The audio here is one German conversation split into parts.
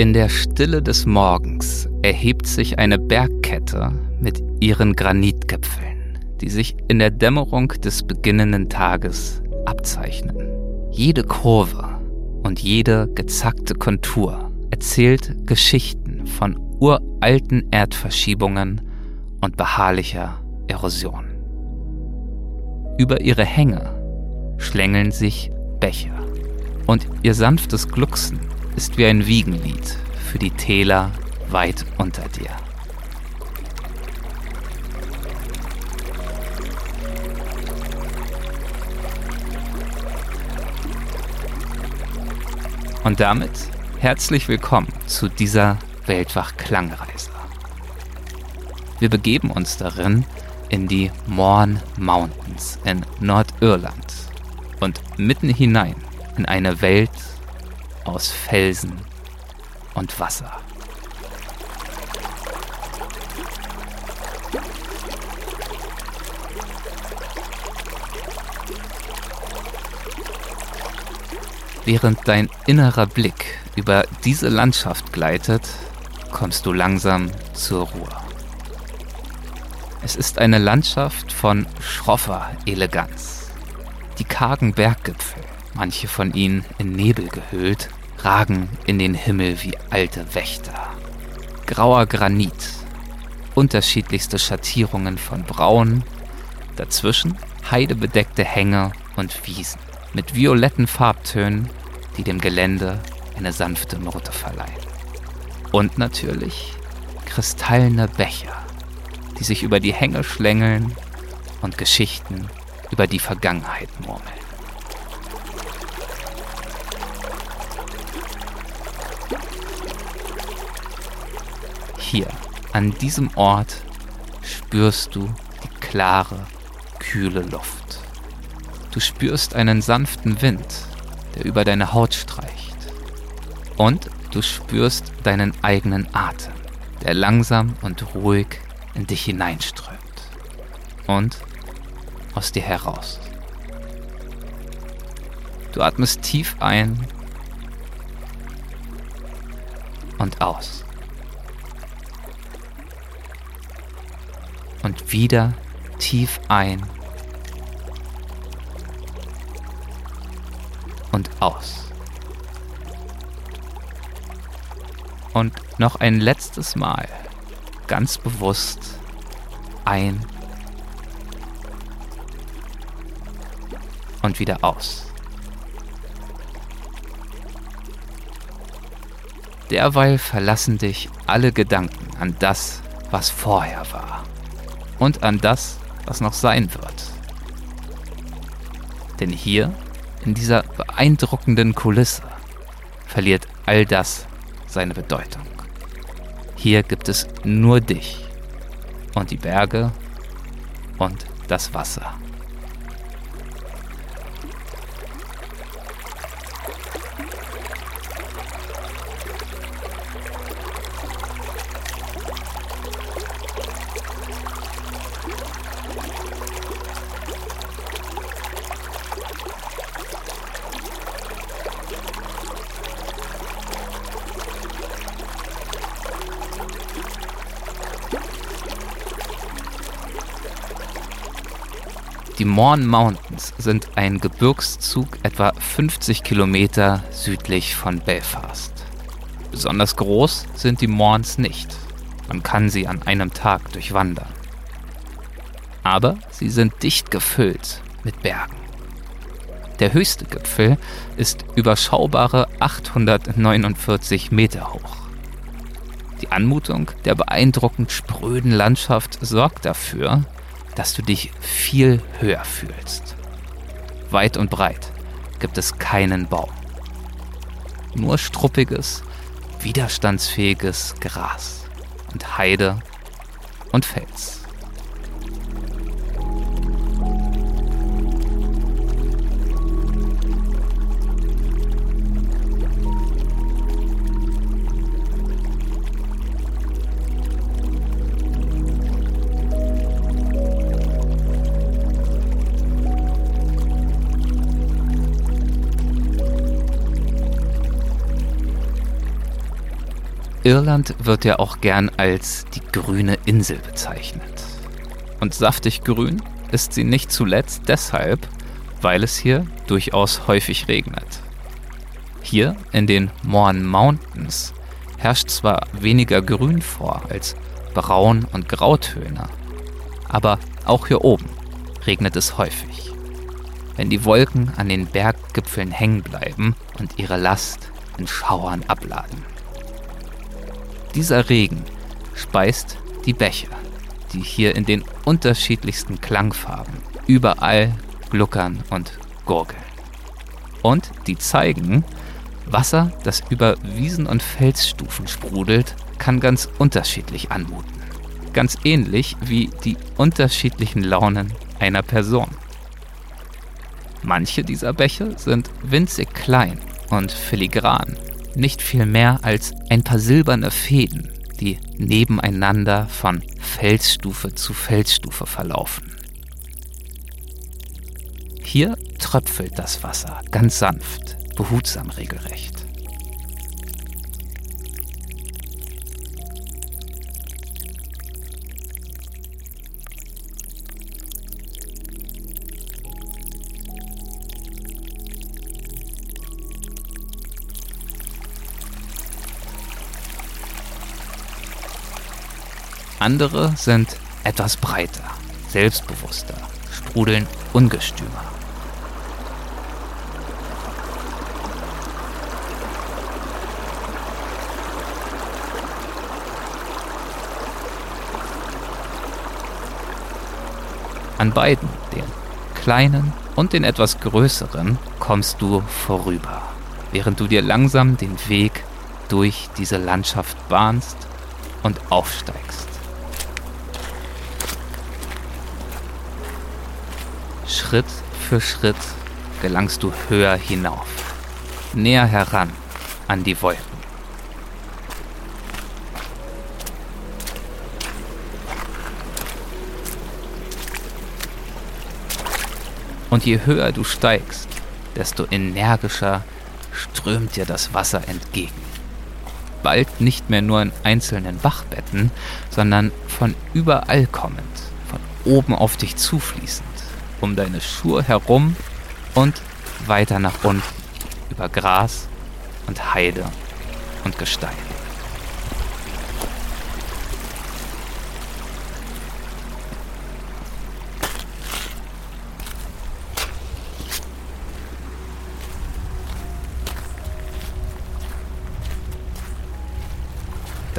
In der Stille des Morgens erhebt sich eine Bergkette mit ihren Granitgipfeln, die sich in der Dämmerung des beginnenden Tages abzeichnen. Jede Kurve und jede gezackte Kontur erzählt Geschichten von uralten Erdverschiebungen und beharrlicher Erosion. Über ihre Hänge schlängeln sich Bäche und ihr sanftes Glucksen ist wie ein Wiegenlied für die Täler weit unter dir. Und damit herzlich willkommen zu dieser Weltwach-Klangreise. Wir begeben uns darin in die Mourne Mountains in Nordirland und mitten hinein in eine Welt aus Felsen und Wasser. Während dein innerer Blick über diese Landschaft gleitet, kommst du langsam zur Ruhe. Es ist eine Landschaft von schroffer Eleganz. Die kargen Berggipfel, manche von ihnen in Nebel gehüllt, ragen in den Himmel wie alte Wächter. Grauer Granit, unterschiedlichste Schattierungen von Braun, dazwischen heidebedeckte Hänge und Wiesen mit violetten Farbtönen, die dem Gelände eine sanfte Note verleihen. Und natürlich kristallene Becher, die sich über die Hänge schlängeln und Geschichten über die Vergangenheit murmeln. Hier, an diesem Ort, spürst du die klare, kühle Luft. Du spürst einen sanften Wind, der über deine Haut streicht. Und du spürst deinen eigenen Atem, der langsam und ruhig in dich hineinströmt und aus dir heraus. Du atmest tief ein und aus. Und wieder tief ein und aus. Und noch ein letztes Mal ganz bewusst ein und wieder aus. Derweil verlassen dich alle Gedanken an das, was vorher war und an das, was noch sein wird. Denn hier in dieser beeindruckenden Kulisse verliert all das seine Bedeutung. Hier gibt es nur dich und die Berge und das Wasser. Die Mourne Mountains sind ein Gebirgszug etwa 50 Kilometer südlich von Belfast. Besonders groß sind die Mournes nicht. Man kann sie an einem Tag durchwandern. Aber sie sind dicht gefüllt mit Bergen. Der höchste Gipfel ist überschaubare 849 Meter hoch. Die Anmutung der beeindruckend spröden Landschaft sorgt dafür, dass du dich viel höher fühlst. Weit und breit gibt es keinen Baum. Nur struppiges, widerstandsfähiges Gras und Heide und Fels. Irland wird ja auch gern als die grüne Insel bezeichnet. Und saftig grün ist sie nicht zuletzt deshalb, weil es hier durchaus häufig regnet. Hier in den Mourne Mountains herrscht zwar weniger Grün vor als Braun- und Grautöne, aber auch hier oben regnet es häufig. Wenn die Wolken an den Berggipfeln hängen bleiben und ihre Last in Schauern abladen. Dieser Regen speist die Bäche, die hier in den unterschiedlichsten Klangfarben überall gluckern und gurgeln. Und die zeigen, Wasser, das über Wiesen und Felsstufen sprudelt, kann ganz unterschiedlich anmuten. Ganz ähnlich wie die unterschiedlichen Launen einer Person. Manche dieser Bäche sind winzig klein und filigran, nicht viel mehr als ein paar silberne Fäden, die nebeneinander von Felsstufe zu Felsstufe verlaufen. Hier tröpfelt das Wasser ganz sanft, behutsam regelrecht. Andere sind etwas breiter, selbstbewusster, sprudeln ungestümer. An beiden, den kleinen und den etwas größeren, kommst du vorüber, während du dir langsam den Weg durch diese Landschaft bahnst und aufsteigst. Schritt für Schritt gelangst du höher hinauf, näher heran an die Wolken. Und je höher du steigst, desto energischer strömt dir das Wasser entgegen. Bald nicht mehr nur in einzelnen Bachbetten, sondern von überall kommend, von oben auf dich zufließend um deine Schuhe herum und weiter nach unten über Gras und Heide und Gestein.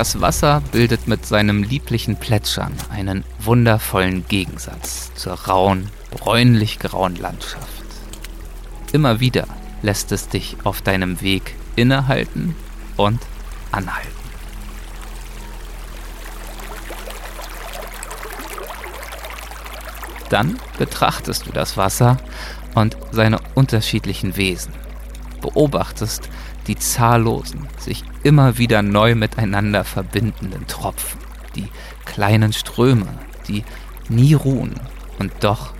Das Wasser bildet mit seinem lieblichen Plätschern einen wundervollen Gegensatz zur rauen, bräunlich-grauen Landschaft. Immer wieder lässt es dich auf deinem Weg innehalten und anhalten. Dann betrachtest du das Wasser und seine unterschiedlichen Wesen, beobachtest die zahllosen, sich immer wieder neu miteinander verbindenden Tropfen, die kleinen Ströme, die nie ruhen und doch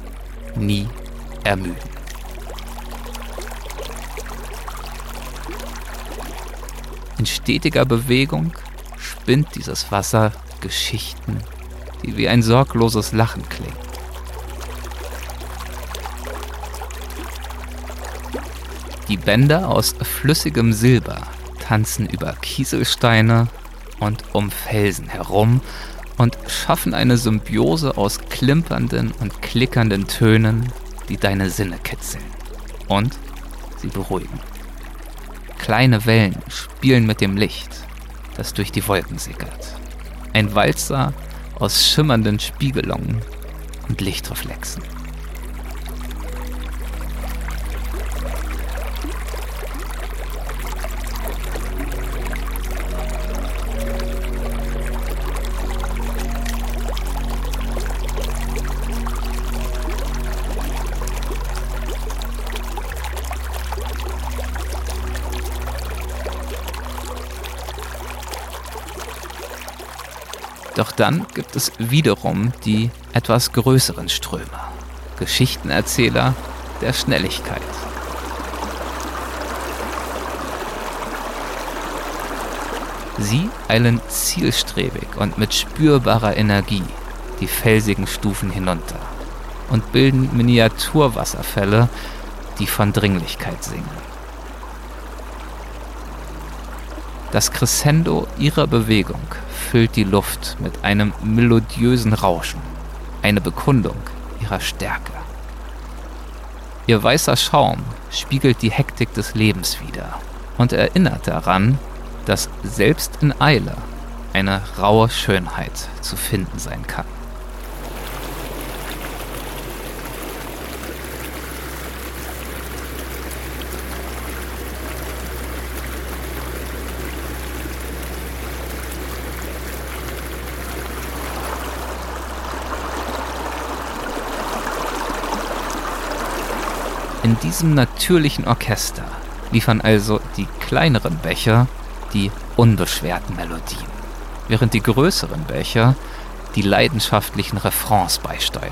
nie ermüden. In stetiger Bewegung spinnt dieses Wasser Geschichten, die wie ein sorgloses Lachen klingen. Die Bänder aus flüssigem Silber tanzen über Kieselsteine und um Felsen herum und schaffen eine Symbiose aus klimpernden und klickernden Tönen, die deine Sinne kitzeln und sie beruhigen. Kleine Wellen spielen mit dem Licht, das durch die Wolken sickert. Ein Walzer aus schimmernden Spiegelungen und Lichtreflexen. Doch dann gibt es wiederum die etwas größeren Ströme, Geschichtenerzähler der Schnelligkeit. Sie eilen zielstrebig und mit spürbarer Energie die felsigen Stufen hinunter und bilden Miniaturwasserfälle, die von Dringlichkeit singen. Das Crescendo ihrer Bewegung füllt die Luft mit einem melodiösen Rauschen, eine Bekundung ihrer Stärke. Ihr weißer Schaum spiegelt die Hektik des Lebens wider und erinnert daran, dass selbst in Eile eine raue Schönheit zu finden sein kann. In diesem natürlichen Orchester liefern also die kleineren Becher die unbeschwerten Melodien, während die größeren Becher die leidenschaftlichen Refrains beisteuern.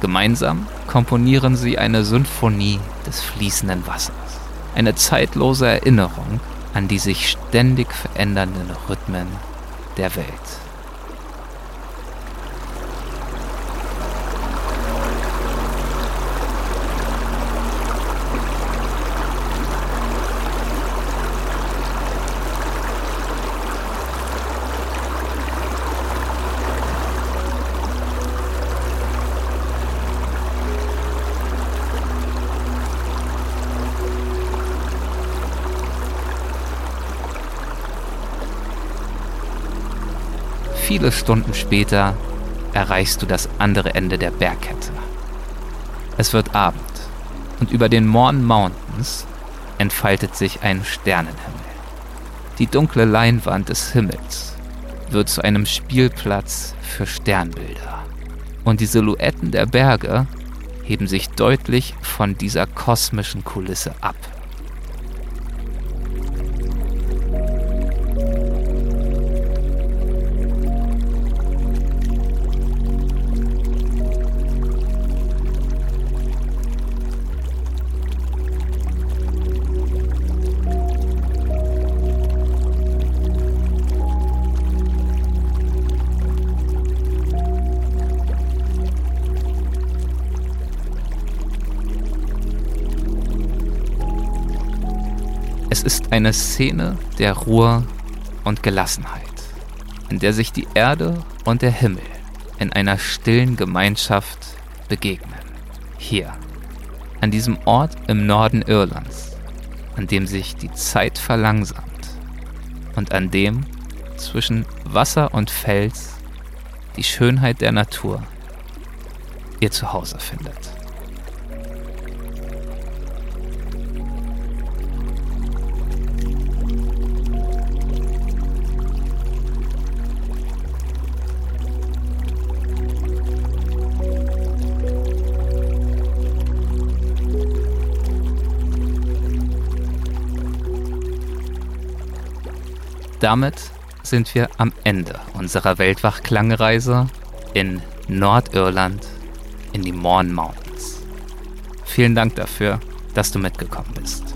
Gemeinsam komponieren sie eine Symphonie des fließenden Wassers, eine zeitlose Erinnerung an die sich ständig verändernden Rhythmen der Welt. Viele Stunden später erreichst du das andere Ende der Bergkette. Es wird Abend und über den Morn Mountains entfaltet sich ein Sternenhimmel. Die dunkle Leinwand des Himmels wird zu einem Spielplatz für Sternbilder. Und die Silhouetten der Berge heben sich deutlich von dieser kosmischen Kulisse ab. Es ist eine Szene der Ruhe und Gelassenheit, in der sich die Erde und der Himmel in einer stillen Gemeinschaft begegnen. Hier, an diesem Ort im Norden Irlands, an dem sich die Zeit verlangsamt und an dem zwischen Wasser und Fels die Schönheit der Natur ihr Zuhause findet. Damit sind wir am Ende unserer Weltwach-Klangreise in Nordirland in die Mourne Mountains. Vielen Dank dafür, dass du mitgekommen bist.